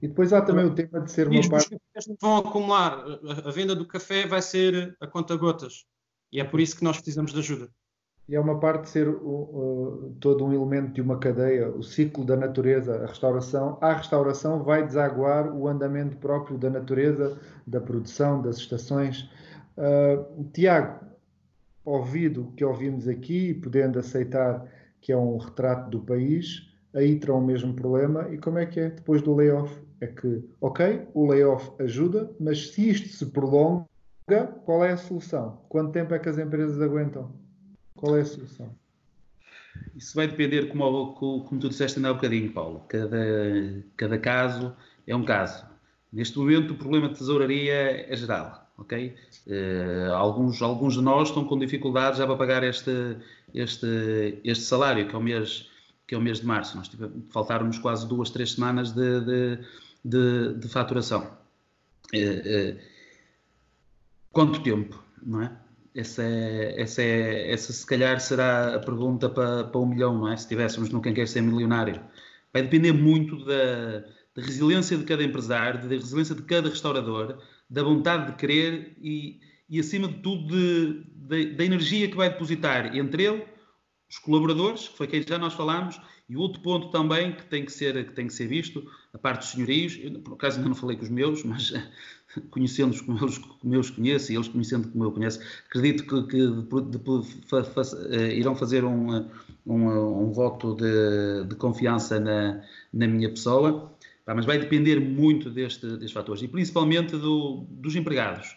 e depois há também o tema de ser uma os parte. Os vão acumular. A venda do café vai ser a conta gotas. E é por isso que nós precisamos de ajuda. E é uma parte de ser uh, todo um elemento de uma cadeia, o ciclo da natureza, a restauração. A restauração vai desaguar o andamento próprio da natureza, da produção, das estações. Uh, Tiago, ouvido o que ouvimos aqui, podendo aceitar que é um retrato do país, aí terão o mesmo problema. E como é que é depois do layoff? É que, ok, o layoff ajuda, mas se isto se prolonga, qual é a solução? Quanto tempo é que as empresas aguentam? Qual é a solução? Isso vai depender, como, como tu disseste ainda há um bocadinho, Paulo. Cada, cada caso é um caso. Neste momento, o problema de tesouraria é geral, ok? Uh, alguns, alguns de nós estão com dificuldades já para pagar este, este, este salário, que é o mês, que é o mês de março. Nós faltaram-nos quase duas, três semanas de, de de, de faturação. É, é, quanto tempo, não é? Essa, é, essa, é, essa se calhar será a pergunta para, para um milhão, não é? Se tivéssemos no Quem Quer Ser Milionário. Vai depender muito da, da resiliência de cada empresário, da resiliência de cada restaurador, da vontade de querer e, e acima de tudo, de, de, da energia que vai depositar entre ele, os colaboradores, que foi quem já nós falámos, e outro ponto também que tem que ser, que tem que ser visto, a parte dos senhorios, eu, por acaso ainda não falei com os meus, mas <laughs> conhecendo-os como, eles, como eu os conheço e eles conhecendo como eu conheço, acredito que, que de, de, fa, fa, uh, irão fazer um, um, um voto de, de, confiança na, na minha pessoa, mas vai depender muito deste, destes fatores e principalmente do, dos empregados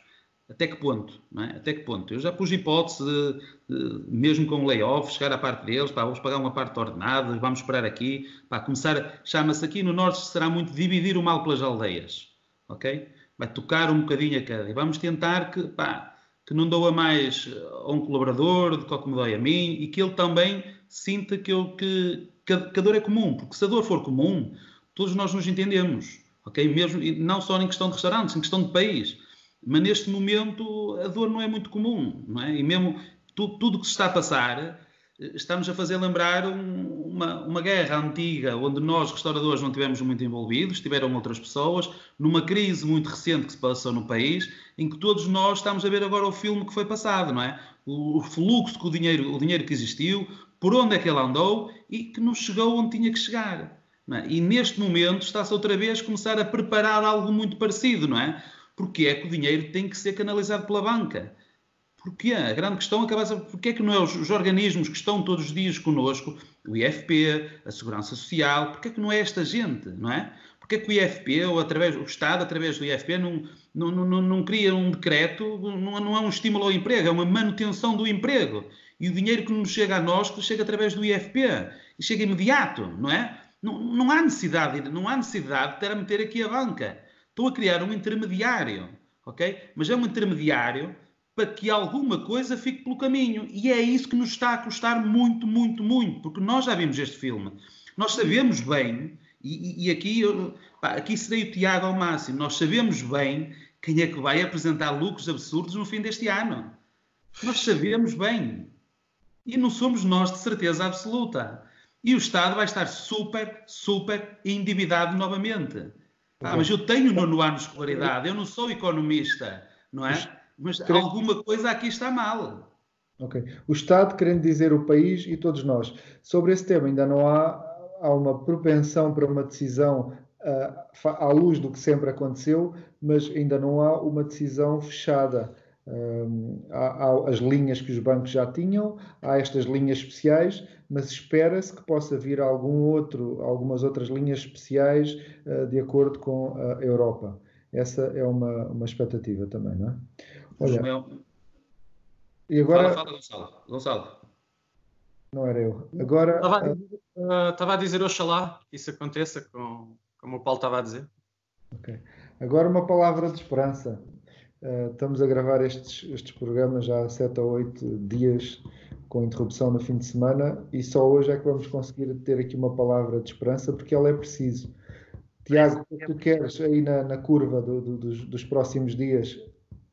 até que ponto? É? Até que ponto? Eu já pus hipótese, de, de, mesmo com o layoff, chegar à parte deles, pá, vamos pagar uma parte de ordenados, vamos esperar aqui, pá, começar, chama-se aqui no Norte, será muito dividir o mal pelas aldeias, ok? Vai tocar um bocadinho a cada. E vamos tentar que, pá, que não doa mais a um colaborador do que me dói a mim e que ele também sinta que, eu, que, que, a, dor é comum, porque se a dor for comum, todos nós nos entendemos, ok? Mesmo, não só em questão de restaurantes, em questão de país. Mas neste momento a dor não é muito comum, não é? E mesmo tu, tudo o que se está a passar, estamos a fazer lembrar um, uma, uma guerra antiga, onde nós, restauradores, não tivemos muito envolvidos, tiveram outras pessoas, numa crise muito recente que se passou no país, em que todos nós estamos a ver agora o filme que foi passado, não é? O, o fluxo que o dinheiro, o dinheiro que existiu, por onde é que ele andou e que não chegou onde tinha que chegar. É? E neste momento está-se outra vez a começar a preparar algo muito parecido, não é? Porque é que o dinheiro tem que ser canalizado pela banca. Porquê? A grande questão acaba ser porque é que não é os, os, organismos que estão todos os dias connosco, o IFP, a Segurança Social, porque é que não é esta gente, não é? Porque é que o IFP, ou através, o Estado, através do IFP, não, não, não, não cria um decreto, não, não é um estímulo ao emprego, é uma manutenção do emprego. E o dinheiro que nos chega a nós, que chega através do IFP, e chega imediato, não é? Não, não há necessidade, não há necessidade de ter a meter aqui a banca. Estou a criar um intermediário, ok? Mas é um intermediário para que alguma coisa fique pelo caminho. E é isso que nos está a custar muito, muito, muito, porque nós já vimos este filme. Nós sabemos bem, e, e aqui, pá, aqui serei o Tiago ao máximo, nós sabemos bem quem é que vai apresentar lucros absurdos no fim deste ano. Nós sabemos bem. E não somos nós de certeza absoluta. E o Estado vai estar super, super endividado novamente. Ah, mas eu tenho nono ano de escolaridade, eu não sou economista, não é? Mas alguma coisa aqui está mal. Ok. O Estado querendo dizer o país e todos nós. Sobre esse tema ainda não há, há uma propensão para uma decisão uh, à luz do que sempre aconteceu, mas ainda não há uma decisão fechada. Um, há, há, as linhas que os bancos já tinham, há estas linhas especiais, mas espera-se que possa vir algum outro, algumas outras linhas especiais uh, de acordo com a Europa. Essa é uma, uma expectativa também, não é? Olha, e agora... Fala, fala, Gonçalo. Gonçalo. Não era eu. Agora... Estava a dizer, uh, estava a dizer oxalá que isso aconteça, com, como o Paulo estava a dizer. Ok. Agora uma palavra de esperança. Uh, estamos a gravar estes, estes programas já há 7 ou 8 dias com interrupção no fim de semana e só hoje é que vamos conseguir ter aqui uma palavra de esperança porque ela é preciso. Tiago, o que é que tu queres aí na, na curva do, do, dos, dos, próximos dias?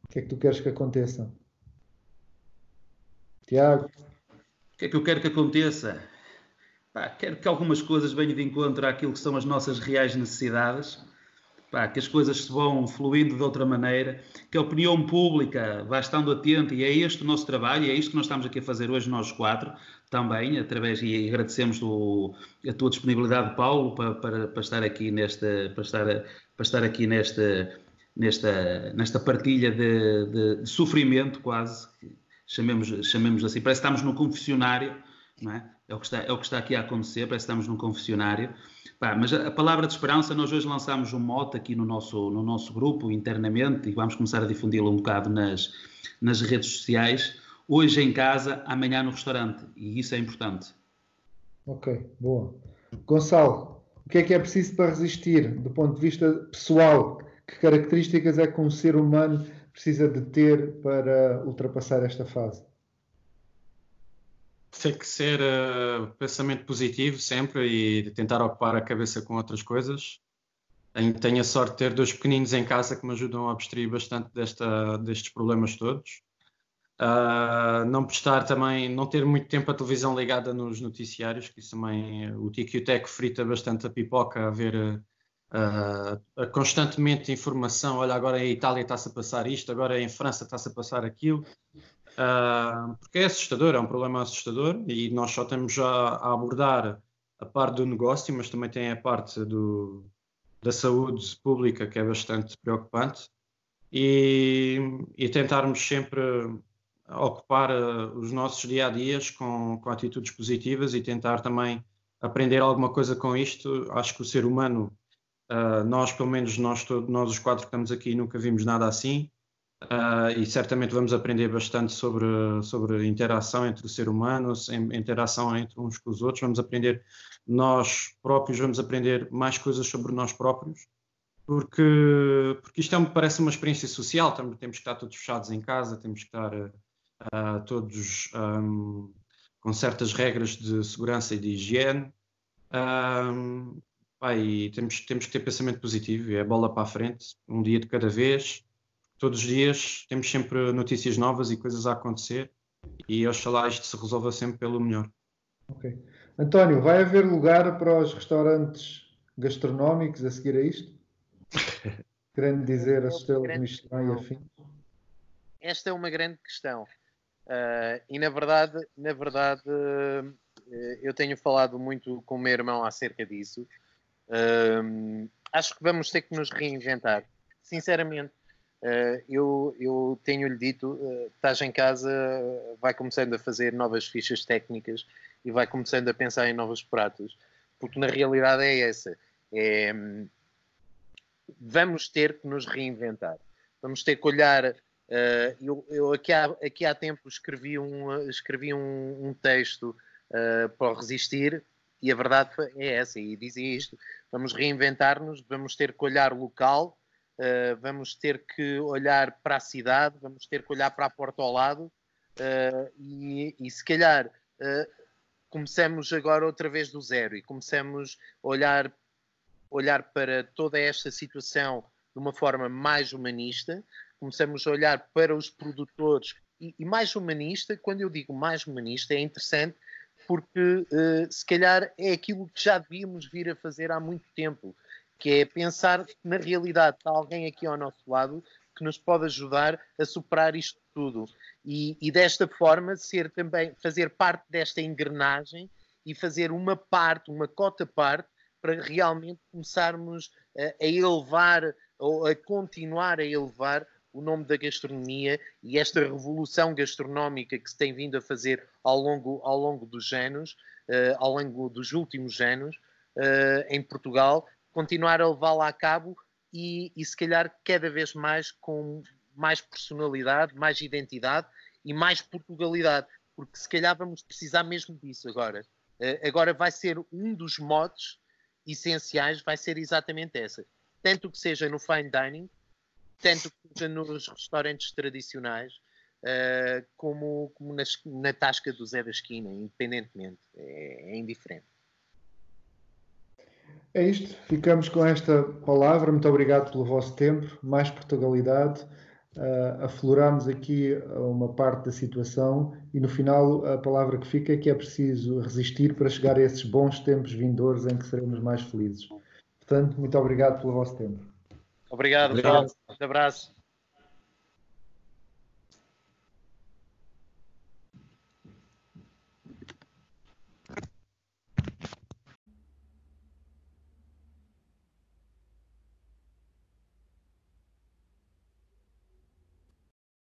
O que é que tu queres que aconteça? Tiago? O que é que eu quero que aconteça? Pá, quero que algumas coisas venham de encontro àquilo que são as nossas reais necessidades Pá, que as coisas se vão fluindo de outra maneira, que a opinião pública vá estando atenta, e é este o nosso trabalho, e é isto que nós estamos aqui a fazer hoje, nós quatro, também, através, e agradecemos a tua disponibilidade, Paulo, para, para, para estar aqui nesta, para estar, para estar aqui nesta, nesta, nesta partilha de, de, de sofrimento, quase, chamemos, chamemos assim, parece que estamos num confessionário, não é? É o, que está, é o que está aqui a acontecer, parece que estamos num confessionário. Pá, mas a, palavra de esperança, nós hoje lançámos um mote aqui no nosso, no nosso grupo, internamente, e vamos começar a difundi-lo um bocado nas, nas redes sociais. Hoje em casa, amanhã no restaurante. E isso é importante. Ok, boa. Gonçalo, o que é que é preciso para resistir, do ponto de vista pessoal? Que características é que um ser humano precisa de ter para ultrapassar esta fase? Tem que ser uh, pensamento positivo sempre e tentar ocupar a cabeça com outras coisas. Tenho a sorte de ter dois pequeninos em casa que me ajudam a abstrair bastante desta, destes problemas todos. Uh, não prestar também, não ter muito tempo a televisão ligada nos noticiários, que isso também, o Tico o frita bastante a pipoca a ver uh, constantemente informação. Olha, agora em Itália está-se a passar isto, agora em França está-se a passar aquilo. Uh, porque é assustador, é um problema assustador e nós só estamos a, a, abordar a parte do negócio, mas também tem a parte do, da saúde pública que é bastante preocupante e, e tentarmos sempre ocupar uh, os nossos dia a dias com, com atitudes positivas e tentar também aprender alguma coisa com isto. Acho que o ser humano, uh, nós, pelo menos nós, todos, nós os quatro que estamos aqui, nunca vimos nada assim. Uh, e certamente vamos aprender bastante sobre, sobre interação entre o ser humano, interação entre uns com os outros. Vamos aprender nós próprios, vamos aprender mais coisas sobre nós próprios, porque, porque isto é, parece uma experiência social. Temos, que estar todos fechados em casa, temos que estar uh, todos um, com certas regras de segurança e de higiene. Um, e temos, temos que ter pensamento positivo, é bola para a frente, um dia de cada vez todos os dias temos sempre notícias novas e coisas a acontecer e oxalá isto se resolva sempre pelo melhor. Ok. António, vai haver lugar para os restaurantes gastronómicos a seguir a isto? <laughs> Querendo dizer as estrelas Michelin e afim? Esta é uma grande questão. Uh, e na verdade, na verdade uh, eu tenho falado muito com o meu irmão acerca disso. Uh, acho que vamos ter que nos reinventar. Sinceramente, eu, eu tenho-lhe dito, uh, estás em casa, vai começando a fazer novas fichas técnicas e vai começando a pensar em novos pratos, porque na realidade é essa. É, vamos ter que nos reinventar. Vamos ter que olhar. Uh, eu, eu aqui, há, aqui há tempo escrevi um, escrevi um, um texto para resistir e a verdade é essa, e dizia isto: vamos reinventar-nos, vamos ter que olhar local uh, vamos ter que olhar para a cidade, vamos ter que olhar para a porta ao lado uh, e, e, se calhar uh, começamos agora outra vez do zero e começamos a olhar, olhar para toda esta situação de uma forma mais humanista, começamos a olhar para os produtores e, e mais humanista, quando eu digo mais humanista, é interessante porque se calhar é aquilo que já devíamos vir a fazer há muito tempo que é pensar que na realidade está alguém aqui ao nosso lado que nos pode ajudar a superar isto tudo. E, e desta forma ser também, fazer parte desta engrenagem e fazer uma parte, uma cota parte, para realmente começarmos a, a elevar ou a continuar a elevar o nome da gastronomia e esta revolução gastronómica que se tem vindo a fazer ao longo, ao longo dos anos, uh, ao longo dos últimos anos, uh, em Portugal, continuar a levá-la a cabo e, e se calhar cada vez mais com mais personalidade, mais identidade e mais Portugalidade, porque se calhar vamos precisar mesmo disso agora. Uh, agora vai ser um dos modos essenciais, vai ser exatamente essa. Tanto que seja no fine dining, tanto que seja nos restaurantes tradicionais, uh, como, como nas, na tasca do Zé da Esquina, independentemente. É, é indiferente. É isto, ficamos com esta palavra. Muito obrigado pelo vosso tempo. Mais Portugalidade. Uh, afloramos aqui uma parte da situação e no final a palavra que fica é que é preciso resistir para chegar a esses bons tempos vindouros em que seremos mais felizes. Portanto, muito obrigado pelo vosso tempo. Obrigado, obrigado. Um abraço.